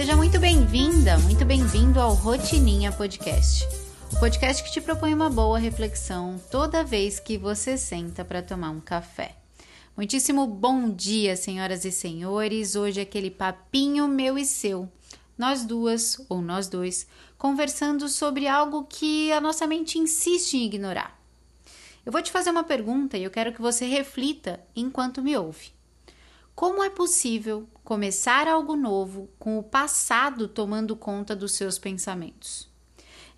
Seja muito bem-vinda, muito bem-vindo ao Rotininha Podcast. O podcast que te propõe uma boa reflexão toda vez que você senta para tomar um café. Muitíssimo bom dia, senhoras e senhores. Hoje é aquele papinho meu e seu. Nós duas, ou nós dois, conversando sobre algo que a nossa mente insiste em ignorar. Eu vou te fazer uma pergunta e eu quero que você reflita enquanto me ouve. Como é possível começar algo novo com o passado tomando conta dos seus pensamentos?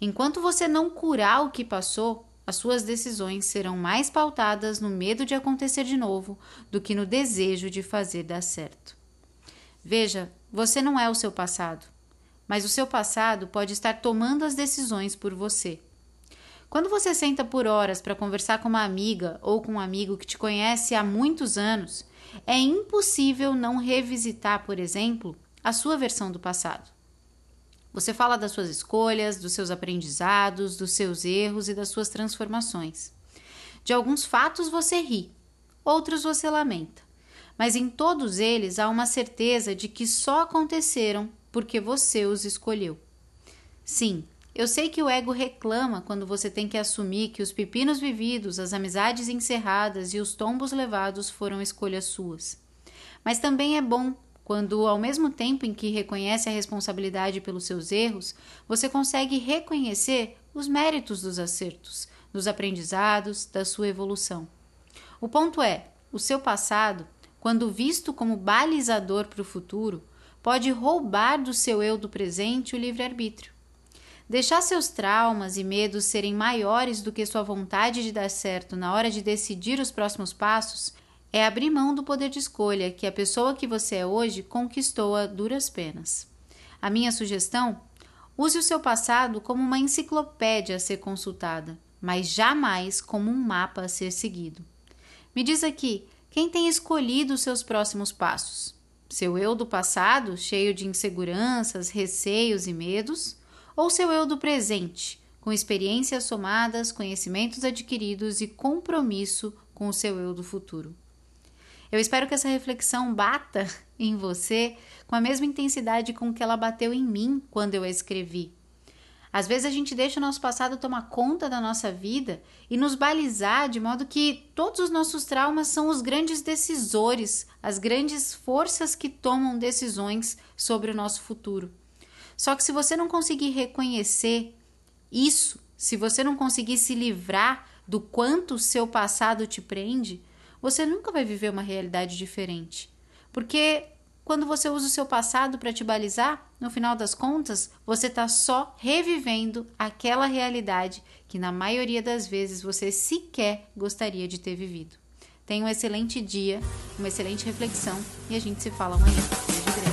Enquanto você não curar o que passou, as suas decisões serão mais pautadas no medo de acontecer de novo do que no desejo de fazer dar certo. Veja, você não é o seu passado, mas o seu passado pode estar tomando as decisões por você. Quando você senta por horas para conversar com uma amiga ou com um amigo que te conhece há muitos anos, é impossível não revisitar, por exemplo, a sua versão do passado. Você fala das suas escolhas, dos seus aprendizados, dos seus erros e das suas transformações. De alguns fatos você ri, outros você lamenta, mas em todos eles há uma certeza de que só aconteceram porque você os escolheu. Sim, eu sei que o ego reclama quando você tem que assumir que os pepinos vividos, as amizades encerradas e os tombos levados foram escolhas suas. Mas também é bom quando, ao mesmo tempo em que reconhece a responsabilidade pelos seus erros, você consegue reconhecer os méritos dos acertos, dos aprendizados, da sua evolução. O ponto é: o seu passado, quando visto como balizador para o futuro, pode roubar do seu eu do presente o livre-arbítrio. Deixar seus traumas e medos serem maiores do que sua vontade de dar certo na hora de decidir os próximos passos é abrir mão do poder de escolha que a pessoa que você é hoje conquistou a duras penas. A minha sugestão? Use o seu passado como uma enciclopédia a ser consultada, mas jamais como um mapa a ser seguido. Me diz aqui, quem tem escolhido os seus próximos passos? Seu eu do passado, cheio de inseguranças, receios e medos? Ou seu eu do presente, com experiências somadas, conhecimentos adquiridos e compromisso com o seu eu do futuro. Eu espero que essa reflexão bata em você com a mesma intensidade com que ela bateu em mim quando eu a escrevi. Às vezes a gente deixa o nosso passado tomar conta da nossa vida e nos balizar de modo que todos os nossos traumas são os grandes decisores, as grandes forças que tomam decisões sobre o nosso futuro. Só que se você não conseguir reconhecer isso, se você não conseguir se livrar do quanto o seu passado te prende, você nunca vai viver uma realidade diferente. Porque quando você usa o seu passado para te balizar, no final das contas, você está só revivendo aquela realidade que na maioria das vezes você sequer gostaria de ter vivido. Tenha um excelente dia, uma excelente reflexão e a gente se fala amanhã.